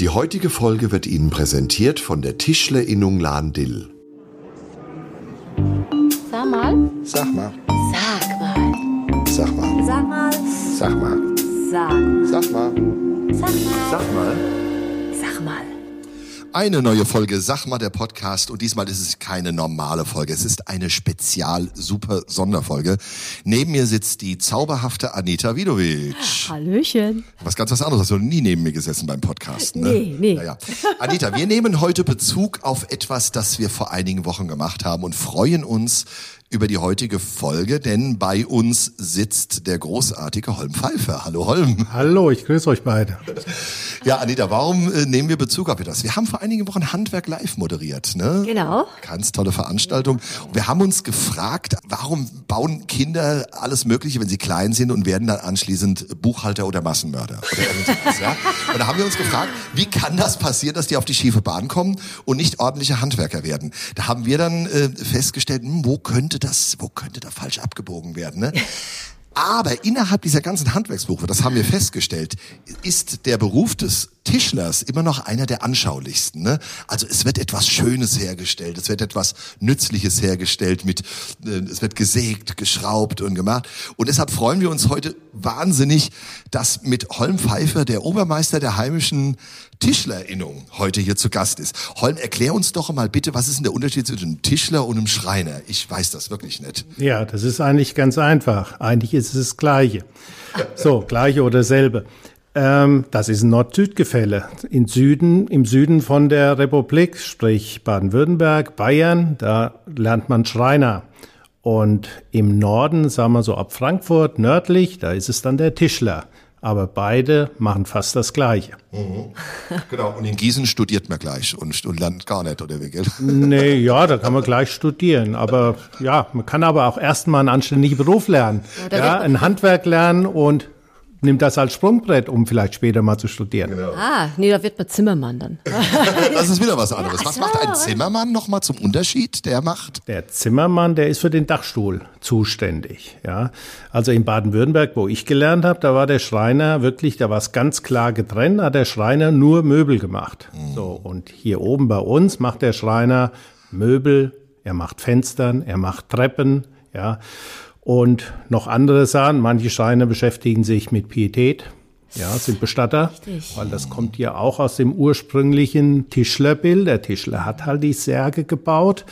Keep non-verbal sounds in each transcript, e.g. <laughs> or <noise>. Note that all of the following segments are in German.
Die heutige Folge wird Ihnen präsentiert von der Tischlerinnung Lahn-Dill. Sag mal. Sag mal. Sag mal. Sag mal. Sag mal. Sag mal. Sag. Sag mal. Sag mal. Sag mal. Eine neue Folge Sag mal der Podcast und diesmal ist es keine normale Folge. Es ist eine spezial super Sonderfolge. Neben mir sitzt die zauberhafte Anita Vidovic. Hallöchen. Was ganz was anderes. Hast du noch nie neben mir gesessen beim Podcast, ne? Nee, nee. Naja. Anita, wir nehmen heute Bezug auf etwas, das wir vor einigen Wochen gemacht haben und freuen uns über die heutige Folge, denn bei uns sitzt der großartige Holm Pfeiffer. Hallo Holm. Hallo, ich grüße euch beide. Ja, Anita, warum äh, nehmen wir Bezug auf das? Wir haben vor einigen Wochen Handwerk live moderiert, ne? Genau. Ganz tolle Veranstaltung. Und wir haben uns gefragt, warum bauen Kinder alles Mögliche, wenn sie klein sind und werden dann anschließend Buchhalter oder Massenmörder? Oder irgendwas, ja? Und da haben wir uns gefragt, wie kann das passieren, dass die auf die schiefe Bahn kommen und nicht ordentliche Handwerker werden? Da haben wir dann äh, festgestellt, hm, wo könnte das, wo könnte da falsch abgebogen werden, ne? Aber innerhalb dieser ganzen Handwerksberufe, das haben wir festgestellt, ist der Beruf des Tischlers immer noch einer der anschaulichsten. Ne? Also es wird etwas Schönes hergestellt, es wird etwas Nützliches hergestellt, mit, äh, es wird gesägt, geschraubt und gemacht. Und deshalb freuen wir uns heute wahnsinnig, dass mit Holm Pfeiffer, der Obermeister der heimischen Tischlerinnung, heute hier zu Gast ist. Holm, erklär uns doch mal bitte, was ist denn der Unterschied zwischen einem Tischler und einem Schreiner? Ich weiß das wirklich nicht. Ja, das ist eigentlich ganz einfach. Eigentlich ist es das Gleiche. So, gleiche oder selbe. Ähm, das ist ein Nord-Süd-Gefälle. In Süden, im Süden von der Republik, sprich Baden-Württemberg, Bayern, da lernt man Schreiner. Und im Norden, sagen wir so ab Frankfurt, nördlich, da ist es dann der Tischler. Aber beide machen fast das Gleiche. Genau. Und in Gießen studiert man gleich und, und lernt gar nicht, oder wie, gell? Nee, ja, da kann man gleich studieren. Aber ja, man kann aber auch erstmal einen anständigen Beruf lernen. Ja, ein Handwerk lernen und nimmt das als Sprungbrett, um vielleicht später mal zu studieren. Ah, nee, da wird man Zimmermann dann. <laughs> Das ist wieder was anderes. Was macht ein Zimmermann nochmal zum Unterschied? Der macht. Der Zimmermann, der ist für den Dachstuhl zuständig. Ja, also in Baden-Württemberg, wo ich gelernt habe, da war der Schreiner wirklich, da war es ganz klar getrennt, hat der Schreiner nur Möbel gemacht. So und hier oben bei uns macht der Schreiner Möbel, er macht Fenstern, er macht Treppen, ja und noch andere Sachen. Manche Schreiner beschäftigen sich mit Pietät. Ja, sind Bestatter, Richtig. weil das kommt ja auch aus dem ursprünglichen Tischlerbild. Der Tischler hat halt die Särge gebaut.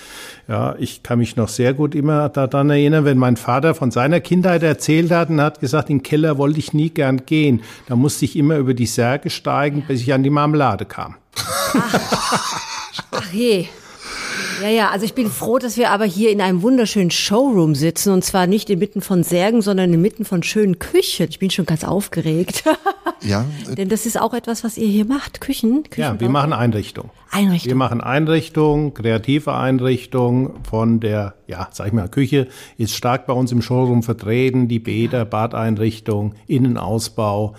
Ja, ich kann mich noch sehr gut immer daran erinnern, wenn mein Vater von seiner Kindheit erzählt hat und hat gesagt, in den Keller wollte ich nie gern gehen. Da musste ich immer über die Särge steigen, bis ich an die Marmelade kam. Ach je. Ja, ja, also ich bin froh, dass wir aber hier in einem wunderschönen Showroom sitzen und zwar nicht inmitten von Särgen, sondern inmitten von schönen Küchen. Ich bin schon ganz aufgeregt. <laughs> Ja, äh, Denn das ist auch etwas, was ihr hier macht. Küchen? Ja, wir Küchenbau? machen Einrichtung. Wir Einrichtung. machen Einrichtung, kreative Einrichtung von der, ja, sag ich mal, Küche ist stark bei uns im Showroom vertreten, die Bäder, Badeinrichtung, Innenausbau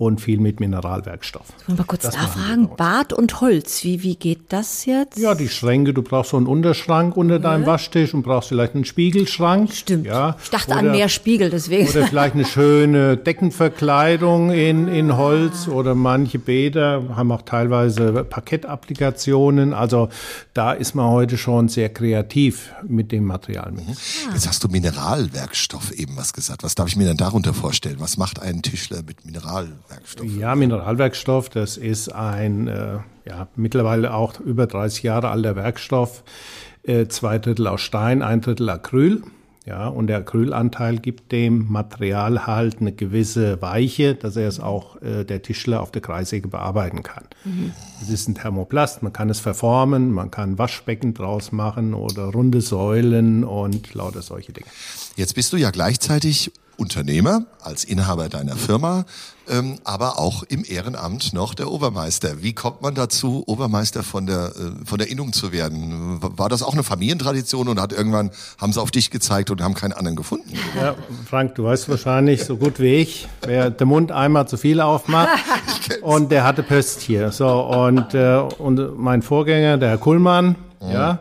und viel mit Mineralwerkstoff. Will mal kurz wir nachfragen. Bad und Holz, wie, wie geht das jetzt? Ja, die Schränke, du brauchst so einen Unterschrank unter deinem Waschtisch und brauchst vielleicht einen Spiegelschrank. Stimmt. Ja. Ich dachte oder, an mehr Spiegel, deswegen. Oder vielleicht eine schöne Deckenverkleidung in, in Holz oder manche Bäder haben auch teilweise Parkettapplikationen. Also da ist man heute schon sehr kreativ mit dem Material. jetzt hast du Mineralwerkstoff eben was gesagt. Was darf ich mir denn darunter vorstellen? Was macht ein Tischler mit Mineralwerkstoff? Ja, Mineralwerkstoff, das ist ein äh, ja, mittlerweile auch über 30 Jahre alter Werkstoff. Äh, zwei Drittel aus Stein, ein Drittel Acryl. Ja, und der Acrylanteil gibt dem Material halt eine gewisse Weiche, dass er es auch äh, der Tischler auf der Kreissäge bearbeiten kann. Es ist ein Thermoplast, man kann es verformen, man kann Waschbecken draus machen oder runde Säulen und lauter solche Dinge. Jetzt bist du ja gleichzeitig Unternehmer, als Inhaber deiner Firma, ähm, aber auch im Ehrenamt noch der Obermeister. Wie kommt man dazu, Obermeister von der, äh, von der Innung zu werden? War das auch eine Familientradition und hat irgendwann, haben sie auf dich gezeigt und haben keinen anderen gefunden? Ja, Frank, du weißt wahrscheinlich so gut wie ich, wer den Mund einmal zu viel aufmacht <laughs> und der hatte Pest hier. So und, äh, und mein Vorgänger, der Herr Kuhlmann, ja,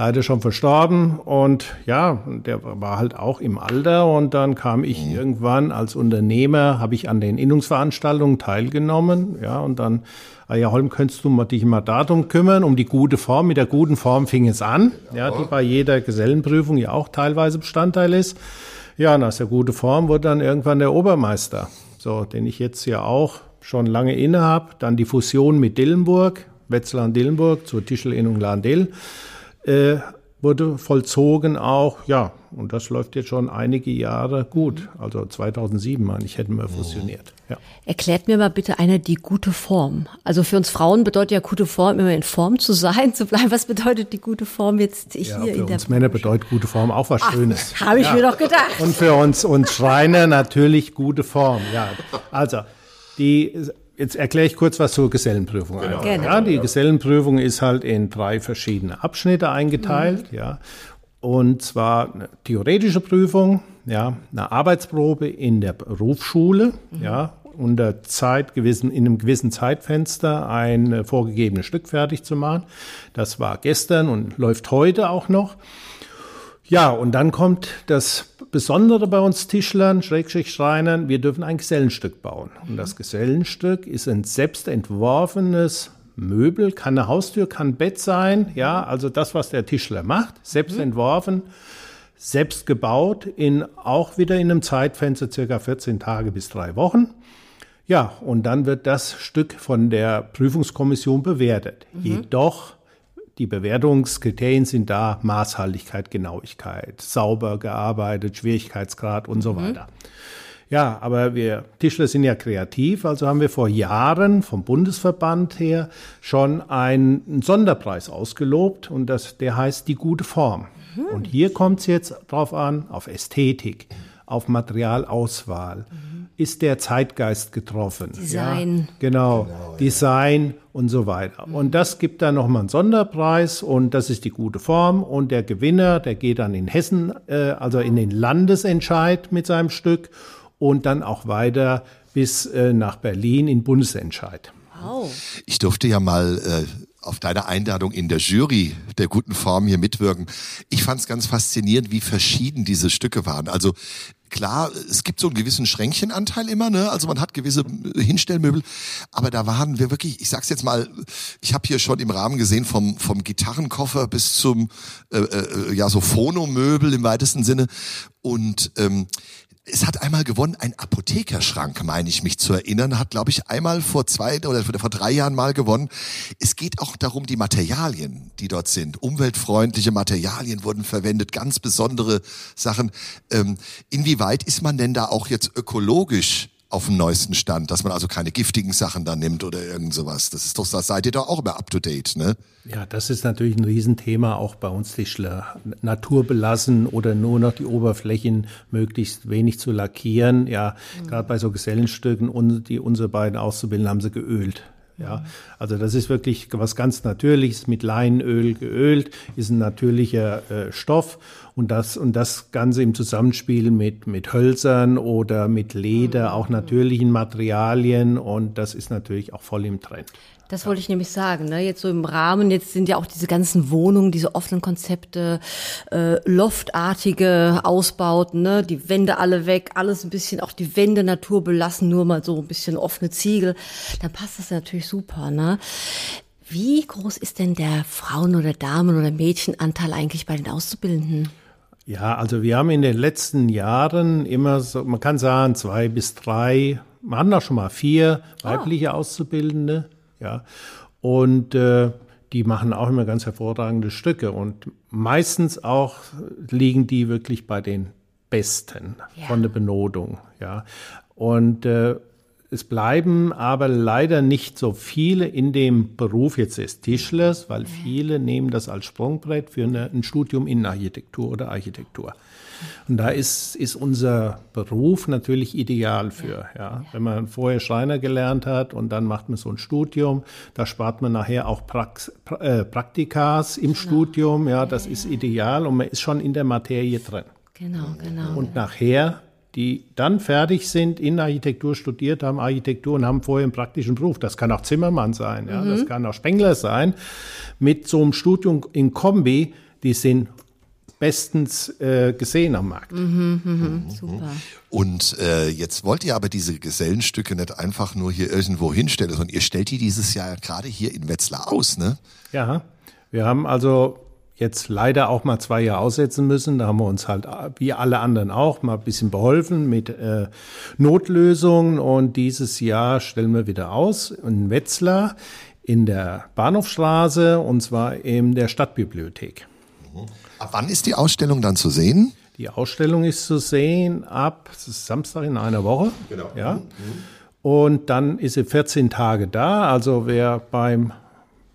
leider schon verstorben und ja, der war halt auch im Alter und dann kam ich mhm. irgendwann als Unternehmer, habe ich an den Innungsveranstaltungen teilgenommen, ja, und dann ah ja, Holm, könntest du dich mal darum kümmern, um die gute Form. Mit der guten Form fing es an, ja, die bei jeder Gesellenprüfung ja auch teilweise Bestandteil ist. Ja, nach der gute Form wurde dann irgendwann der Obermeister, so, den ich jetzt ja auch schon lange inne habe. Dann die Fusion mit Dillenburg, Wetzlar-Dillenburg zur Tischelinnung Lahn-Dill äh, wurde vollzogen auch, ja, und das läuft jetzt schon einige Jahre gut. Also 2007, meine ich, hätten wir fusioniert. Ja. Erklärt mir mal bitte einer die gute Form. Also für uns Frauen bedeutet ja gute Form immer in Form zu sein, <laughs> zu bleiben. Was bedeutet die gute Form jetzt hier ja, für in der uns Männer bedeutet gute Form auch was Ach, Schönes. Habe ich ja. mir doch gedacht. Und für uns, uns Schreiner natürlich gute Form. Ja, also die Jetzt erkläre ich kurz was zur Gesellenprüfung. Genau. Ja, die Gesellenprüfung ist halt in drei verschiedene Abschnitte eingeteilt, mhm. ja. Und zwar eine theoretische Prüfung, ja, eine Arbeitsprobe in der Berufsschule, mhm. ja, unter Zeit gewissen, in einem gewissen Zeitfenster ein vorgegebenes Stück fertig zu machen. Das war gestern und läuft heute auch noch. Ja, und dann kommt das Besondere bei uns Tischlern, Schrägstrich Schreinern, wir dürfen ein Gesellenstück bauen. Und das Gesellenstück ist ein selbst entworfenes Möbel, kann eine Haustür, kann ein Bett sein, ja, also das, was der Tischler macht, selbst mhm. entworfen, selbst gebaut, in, auch wieder in einem Zeitfenster circa 14 Tage bis drei Wochen. Ja, und dann wird das Stück von der Prüfungskommission bewertet. Mhm. Jedoch die Bewertungskriterien sind da Maßhaltigkeit, Genauigkeit, sauber gearbeitet, Schwierigkeitsgrad und so mhm. weiter. Ja, aber wir Tischler sind ja kreativ, also haben wir vor Jahren vom Bundesverband her schon einen Sonderpreis ausgelobt und das, der heißt die gute Form. Mhm. Und hier kommt es jetzt drauf an, auf Ästhetik, auf Materialauswahl. Mhm ist der Zeitgeist getroffen. Design. Ja, genau, genau Design und so weiter. Und das gibt dann nochmal einen Sonderpreis und das ist die gute Form. Und der Gewinner, der geht dann in Hessen, äh, also in den Landesentscheid mit seinem Stück und dann auch weiter bis äh, nach Berlin in Bundesentscheid. Wow. Ich durfte ja mal äh, auf deine Einladung in der Jury der guten Form hier mitwirken. Ich fand es ganz faszinierend, wie verschieden diese Stücke waren. Also klar, es gibt so einen gewissen Schränkchenanteil immer, ne? Also man hat gewisse Hinstellmöbel, aber da waren wir wirklich, ich sag's jetzt mal, ich habe hier schon im Rahmen gesehen vom vom Gitarrenkoffer bis zum äh, äh, ja so Phonomöbel im weitesten Sinne und ähm, es hat einmal gewonnen, ein Apothekerschrank, meine ich mich zu erinnern, hat, glaube ich, einmal vor zwei oder vor drei Jahren mal gewonnen. Es geht auch darum, die Materialien, die dort sind. Umweltfreundliche Materialien wurden verwendet, ganz besondere Sachen. Ähm, inwieweit ist man denn da auch jetzt ökologisch auf dem neuesten Stand, dass man also keine giftigen Sachen da nimmt oder irgend sowas. Das ist doch, das seid ihr doch auch immer up to date, ne? Ja, das ist natürlich ein Riesenthema auch bei uns Tischler. Natur belassen oder nur noch die Oberflächen möglichst wenig zu lackieren. Ja, mhm. gerade bei so Gesellenstücken, die unsere beiden Auszubildenden haben sie geölt. Ja, also das ist wirklich was ganz Natürliches. Mit Leinöl geölt, ist ein natürlicher äh, Stoff. Und das und das Ganze im Zusammenspiel mit mit Hölzern oder mit Leder, auch natürlichen Materialien. Und das ist natürlich auch voll im Trend. Das wollte ich nämlich sagen. Ne? Jetzt so im Rahmen, jetzt sind ja auch diese ganzen Wohnungen, diese offenen Konzepte, äh, loftartige Ausbauten, ne? die Wände alle weg, alles ein bisschen, auch die Wände naturbelassen, nur mal so ein bisschen offene Ziegel. Dann passt das natürlich super. Ne? Wie groß ist denn der Frauen- oder Damen- oder Mädchenanteil eigentlich bei den Auszubildenden? Ja, also wir haben in den letzten Jahren immer so, man kann sagen, zwei bis drei, man hat auch schon mal vier ah. weibliche Auszubildende. Ja, und äh, die machen auch immer ganz hervorragende Stücke und meistens auch liegen die wirklich bei den Besten ja. von der Benotung. Ja, und äh, es bleiben aber leider nicht so viele in dem Beruf jetzt des Tischlers, weil viele nehmen das als Sprungbrett für eine, ein Studium Innenarchitektur oder Architektur. Und da ist, ist unser Beruf natürlich ideal für. Ja. Wenn man vorher Schreiner gelernt hat und dann macht man so ein Studium, da spart man nachher auch Prax, äh, Praktikas im genau. Studium. Ja, das ist ideal und man ist schon in der Materie drin. Genau, genau. Und nachher die dann fertig sind, in Architektur studiert haben, Architektur und haben vorher einen praktischen Beruf. Das kann auch Zimmermann sein, ja, mhm. das kann auch Spengler sein. Mit so einem Studium in Kombi die sind bestens äh, gesehen am Markt. Mhm, mhm, super. Und äh, jetzt wollt ihr aber diese Gesellenstücke nicht einfach nur hier irgendwo hinstellen, sondern ihr stellt die dieses Jahr gerade hier in Wetzlar aus, ne? Ja, wir haben also jetzt leider auch mal zwei Jahre aussetzen müssen. Da haben wir uns halt, wie alle anderen auch, mal ein bisschen beholfen mit äh, Notlösungen. Und dieses Jahr stellen wir wieder aus in Wetzlar in der Bahnhofstraße und zwar in der Stadtbibliothek. Ab wann ist die Ausstellung dann zu sehen? Die Ausstellung ist zu sehen ab Samstag in einer Woche. Genau. Ja. Und dann ist sie 14 Tage da. Also wer beim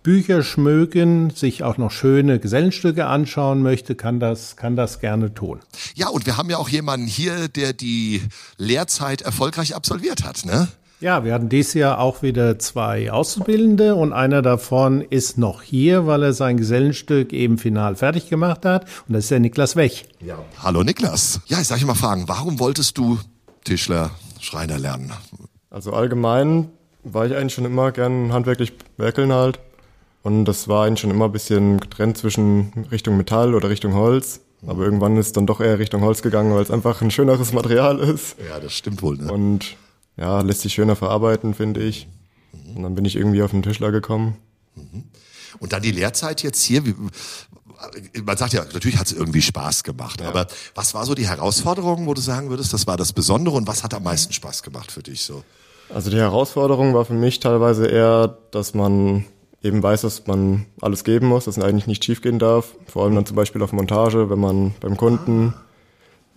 Bücher schmögen, sich auch noch schöne Gesellenstücke anschauen möchte, kann das, kann das gerne tun. Ja, und wir haben ja auch jemanden hier, der die Lehrzeit erfolgreich absolviert hat, ne? Ja, wir hatten dieses Jahr auch wieder zwei Auszubildende und einer davon ist noch hier, weil er sein Gesellenstück eben final fertig gemacht hat. Und das ist der Niklas Wech. Ja. Hallo Niklas. Ja, ich sag ich mal fragen, warum wolltest du Tischler, Schreiner lernen? Also allgemein war ich eigentlich schon immer gern handwerklich werkeln halt. Und das war eigentlich schon immer ein bisschen getrennt zwischen Richtung Metall oder Richtung Holz. Aber irgendwann ist dann doch eher Richtung Holz gegangen, weil es einfach ein schöneres Material ist. Ja, das stimmt wohl. Ne? Und ja, lässt sich schöner verarbeiten, finde ich. Und dann bin ich irgendwie auf den Tischler gekommen. Und dann die Lehrzeit jetzt hier. Wie, man sagt ja, natürlich hat es irgendwie Spaß gemacht. Ja. Aber was war so die Herausforderung, wo du sagen würdest, das war das Besondere und was hat am meisten Spaß gemacht für dich so? Also die Herausforderung war für mich teilweise eher, dass man eben weiß, dass man alles geben muss, dass es eigentlich nicht schiefgehen darf. Vor allem dann zum Beispiel auf Montage, wenn man beim Kunden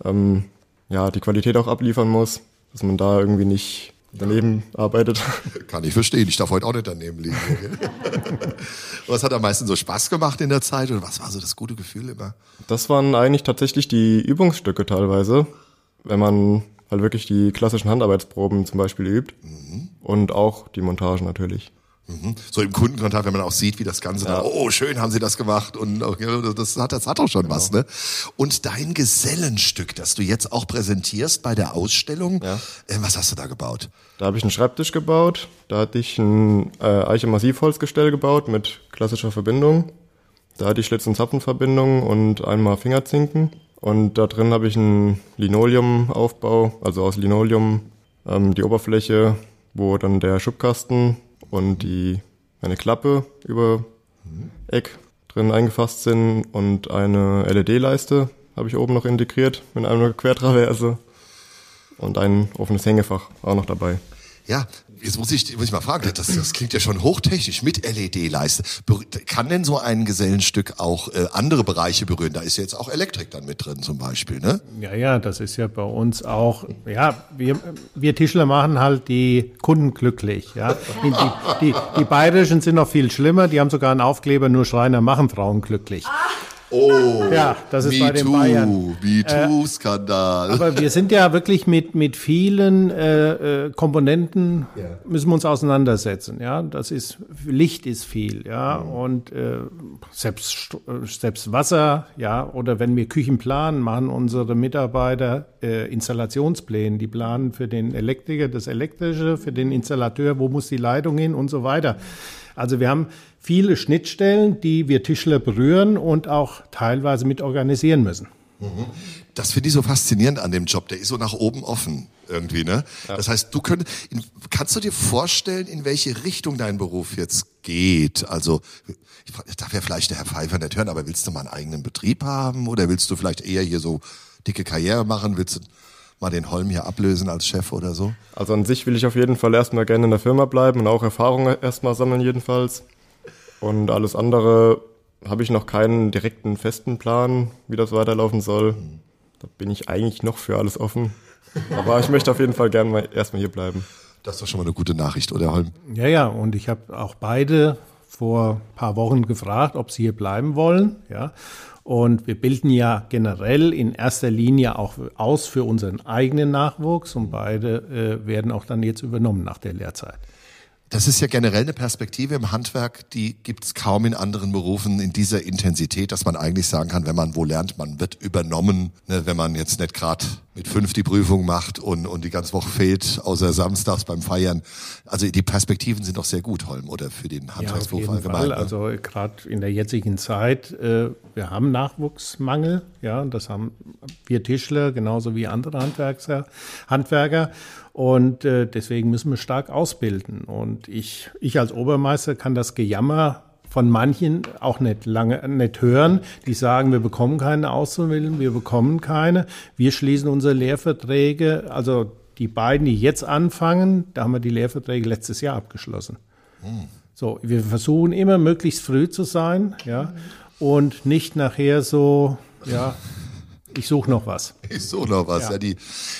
ähm, ja die Qualität auch abliefern muss, dass man da irgendwie nicht daneben arbeitet. <laughs> Kann ich verstehen. Ich darf heute auch nicht daneben liegen. <laughs> was hat am meisten so Spaß gemacht in der Zeit und was war so das gute Gefühl immer? Das waren eigentlich tatsächlich die Übungsstücke teilweise, wenn man halt wirklich die klassischen Handarbeitsproben zum Beispiel übt mhm. und auch die Montage natürlich. Mhm. So im Kundenkontakt, wenn man auch sieht, wie das Ganze ja. da, oh, schön haben sie das gemacht und das hat, das hat auch schon genau. was, ne? Und dein Gesellenstück, das du jetzt auch präsentierst bei der Ausstellung, ja. äh, was hast du da gebaut? Da habe ich einen Schreibtisch gebaut, da hatte ich ein äh, Eiche-Massivholzgestell gebaut mit klassischer Verbindung. Da hatte ich Schlitz- und Zapfenverbindung und einmal Fingerzinken. Und da drin habe ich einen Linoleumaufbau, also aus Linoleum ähm, die Oberfläche, wo dann der Schubkasten und die eine Klappe über Eck drin eingefasst sind und eine LED-Leiste habe ich oben noch integriert mit einer Quertraverse und ein offenes Hängefach auch noch dabei. Ja, jetzt muss ich, muss ich mal fragen, das, das klingt ja schon hochtechnisch mit LED-Leiste. Kann denn so ein Gesellenstück auch äh, andere Bereiche berühren? Da ist jetzt auch Elektrik dann mit drin zum Beispiel, ne? Ja, ja, das ist ja bei uns auch, ja, wir, wir Tischler machen halt die Kunden glücklich, ja. Die, die, die, die Bayerischen sind noch viel schlimmer, die haben sogar einen Aufkleber, nur Schreiner machen Frauen glücklich. Oh, ja, das ist bei den too, Bayern. MeToo-Skandal. Äh, aber wir sind ja wirklich mit, mit vielen äh, äh, Komponenten, ja. müssen wir uns auseinandersetzen. Ja, das ist, Licht ist viel, ja, mhm. und äh, selbst, selbst Wasser, ja, oder wenn wir Küchen planen, machen unsere Mitarbeiter äh, Installationspläne. Die planen für den Elektriker das Elektrische, für den Installateur, wo muss die Leitung hin und so weiter. Also wir haben viele Schnittstellen, die wir Tischler berühren und auch teilweise mit organisieren müssen. Mhm. Das finde ich so faszinierend an dem Job. Der ist so nach oben offen irgendwie, ne? Ja. Das heißt, du könntest, kannst du dir vorstellen, in welche Richtung dein Beruf jetzt geht? Also, ich darf ja vielleicht der Herr Pfeiffer nicht hören, aber willst du mal einen eigenen Betrieb haben oder willst du vielleicht eher hier so dicke Karriere machen? Willst du mal den Holm hier ablösen als Chef oder so? Also an sich will ich auf jeden Fall erstmal gerne in der Firma bleiben und auch Erfahrungen erstmal sammeln jedenfalls. Und alles andere habe ich noch keinen direkten festen Plan, wie das weiterlaufen soll. Da bin ich eigentlich noch für alles offen. Aber ich möchte auf jeden Fall gerne mal erstmal hier bleiben. Das ist doch schon mal eine gute Nachricht, oder Holm? Ja, ja, und ich habe auch beide vor ein paar Wochen gefragt, ob sie hier bleiben wollen. Ja. Und wir bilden ja generell in erster Linie auch aus für unseren eigenen Nachwuchs und beide äh, werden auch dann jetzt übernommen nach der Lehrzeit. Das ist ja generell eine Perspektive im Handwerk, die gibt es kaum in anderen Berufen in dieser Intensität, dass man eigentlich sagen kann, wenn man wo lernt, man wird übernommen, ne, wenn man jetzt nicht gerade mit fünf die Prüfung macht und, und die ganze Woche fehlt, außer samstags beim Feiern. Also die Perspektiven sind doch sehr gut, Holm, oder für den Handwerksberuf ja, allgemein. Fall. Ne? Also gerade in der jetzigen Zeit, äh, wir haben Nachwuchsmangel, ja, das haben wir Tischler genauso wie andere Handwerker. Handwerker. Und äh, deswegen müssen wir stark ausbilden. Und ich, ich als Obermeister kann das Gejammer von manchen auch nicht lange nicht hören, die sagen, wir bekommen keine Auszubildenden, wir bekommen keine. Wir schließen unsere Lehrverträge, also die beiden, die jetzt anfangen, da haben wir die Lehrverträge letztes Jahr abgeschlossen. Hm. So, wir versuchen immer möglichst früh zu sein, ja, und nicht nachher so, ja, ich suche noch was. Ich suche noch was. Ja. ja. die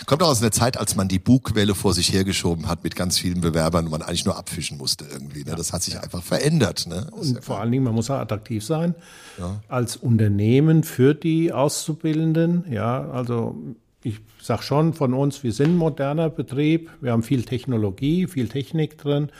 kommt auch aus einer Zeit, als man die Bugwelle vor sich hergeschoben hat mit ganz vielen Bewerbern und man eigentlich nur abfischen musste irgendwie. Ne? Das hat sich ja. einfach verändert. Ne? Und ja vor allen Dingen, man muss auch attraktiv sein als Unternehmen für die Auszubildenden. Ja, also ich sag schon von uns, wir sind ein moderner Betrieb. Wir haben viel Technologie, viel Technik drin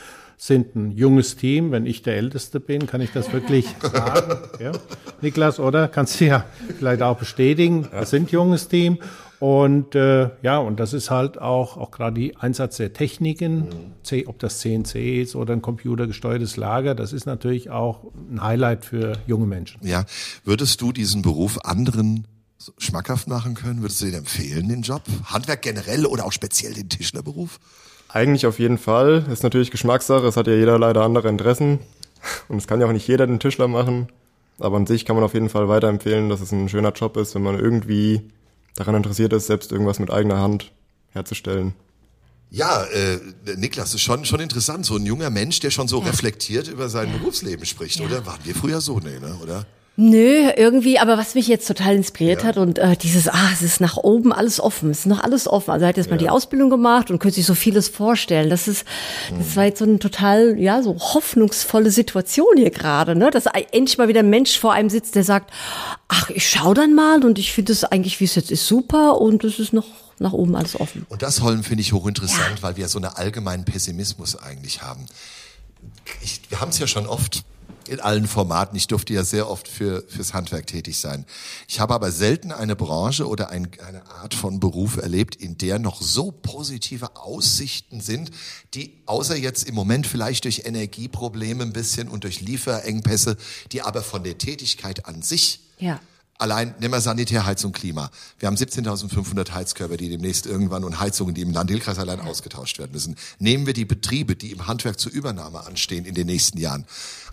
sind ein junges Team. Wenn ich der Älteste bin, kann ich das wirklich <laughs> sagen. Ja. Niklas, oder? Kannst du ja vielleicht auch bestätigen. Wir sind junges Team. Und äh, ja, und das ist halt auch, auch gerade die Einsatz der Techniken, mhm. ob das CNC ist oder ein computergesteuertes Lager, das ist natürlich auch ein Highlight für junge Menschen. Ja, würdest du diesen Beruf anderen schmackhaft machen können? Würdest du den empfehlen, den Job? Handwerk generell oder auch speziell den Tischlerberuf? Eigentlich auf jeden Fall. Ist natürlich Geschmackssache. Es hat ja jeder leider andere Interessen. Und es kann ja auch nicht jeder den Tischler machen. Aber an sich kann man auf jeden Fall weiterempfehlen, dass es ein schöner Job ist, wenn man irgendwie daran interessiert ist, selbst irgendwas mit eigener Hand herzustellen. Ja, äh, Niklas, ist schon, schon interessant. So ein junger Mensch, der schon so ja. reflektiert über sein ja. Berufsleben spricht, ja. oder? Waren wir früher so? Nee, ne? oder? Nö, irgendwie, aber was mich jetzt total inspiriert ja. hat und äh, dieses, ah, es ist nach oben alles offen, es ist noch alles offen. Also er hat jetzt ja. mal die Ausbildung gemacht und könnte sich so vieles vorstellen. Das ist, das war jetzt so eine total, ja, so hoffnungsvolle Situation hier gerade, ne? Dass endlich mal wieder ein Mensch vor einem sitzt, der sagt, ach, ich schau dann mal und ich finde es eigentlich, wie es jetzt ist, super und es ist noch nach oben alles offen. Und das Holm finde ich hochinteressant, ja. weil wir so einen allgemeinen Pessimismus eigentlich haben. Ich, wir haben es ja schon oft in allen Formaten. Ich durfte ja sehr oft für, fürs Handwerk tätig sein. Ich habe aber selten eine Branche oder ein, eine Art von Beruf erlebt, in der noch so positive Aussichten sind, die außer jetzt im Moment vielleicht durch Energieprobleme ein bisschen und durch Lieferengpässe, die aber von der Tätigkeit an sich ja Allein nehmen wir Sanitär, Heizung, Klima. Wir haben 17.500 Heizkörper, die demnächst irgendwann und Heizungen, die im Landilkreis allein ausgetauscht werden müssen. Nehmen wir die Betriebe, die im Handwerk zur Übernahme anstehen in den nächsten Jahren.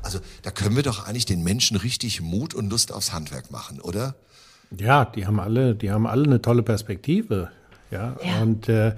Also da können wir doch eigentlich den Menschen richtig Mut und Lust aufs Handwerk machen, oder? Ja, die haben alle, die haben alle eine tolle Perspektive. Ja, ja. und äh,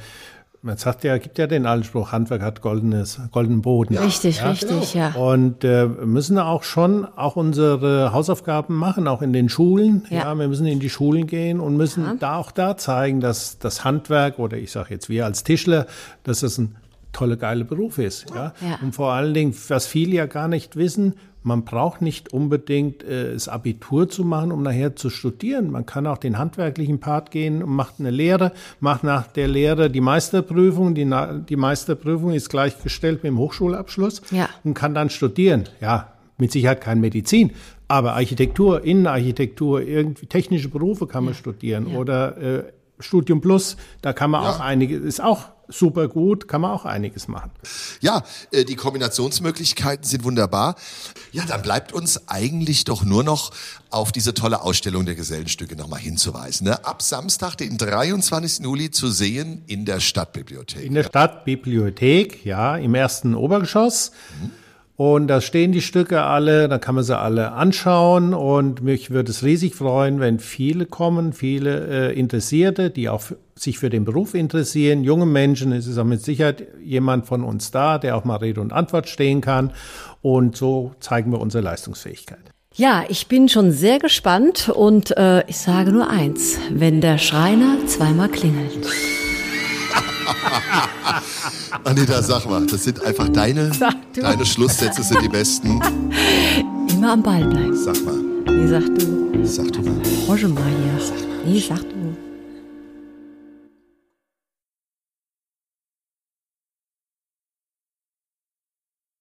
man sagt ja, gibt ja den Anspruch, Handwerk hat goldenes, goldenen Boden. Richtig, ja? richtig, ja. Und äh, müssen auch schon auch unsere Hausaufgaben machen, auch in den Schulen. Ja, ja wir müssen in die Schulen gehen und müssen ja. da auch da zeigen, dass das Handwerk oder ich sage jetzt wir als Tischler, dass das ein tolle, geile Beruf ist. Ja? ja? Und vor allen Dingen, was viele ja gar nicht wissen, man braucht nicht unbedingt äh, das Abitur zu machen, um nachher zu studieren. Man kann auch den handwerklichen Part gehen und macht eine Lehre, macht nach der Lehre die Meisterprüfung. Die, die Meisterprüfung ist gleichgestellt mit dem Hochschulabschluss ja. und kann dann studieren. Ja, mit Sicherheit kein Medizin, aber Architektur, Innenarchitektur, irgendwie technische Berufe kann man ja. studieren ja. oder äh, Studium Plus, da kann man auch einige, ist auch super gut, kann man auch einiges machen. Ja, äh, die Kombinationsmöglichkeiten sind wunderbar. Ja, dann bleibt uns eigentlich doch nur noch auf diese tolle Ausstellung der Gesellenstücke nochmal hinzuweisen. Ne? Ab Samstag, den 23. Juli zu sehen in der Stadtbibliothek. In der Stadtbibliothek, ja, im ersten Obergeschoss. Mhm. Und da stehen die Stücke alle, da kann man sie alle anschauen und mich würde es riesig freuen, wenn viele kommen, viele äh, Interessierte, die auch sich für den Beruf interessieren, junge Menschen. Es ist auch mit Sicherheit jemand von uns da, der auch mal Rede und Antwort stehen kann. Und so zeigen wir unsere Leistungsfähigkeit. Ja, ich bin schon sehr gespannt und äh, ich sage nur eins, wenn der Schreiner zweimal klingelt. Anita, sag mal, das sind einfach deine, deine Schlusssätze, sind die besten. Immer am Ball bleiben. Sag mal. Nee, sag du. Sag du mal. Roger mal hier. Nee, sag du.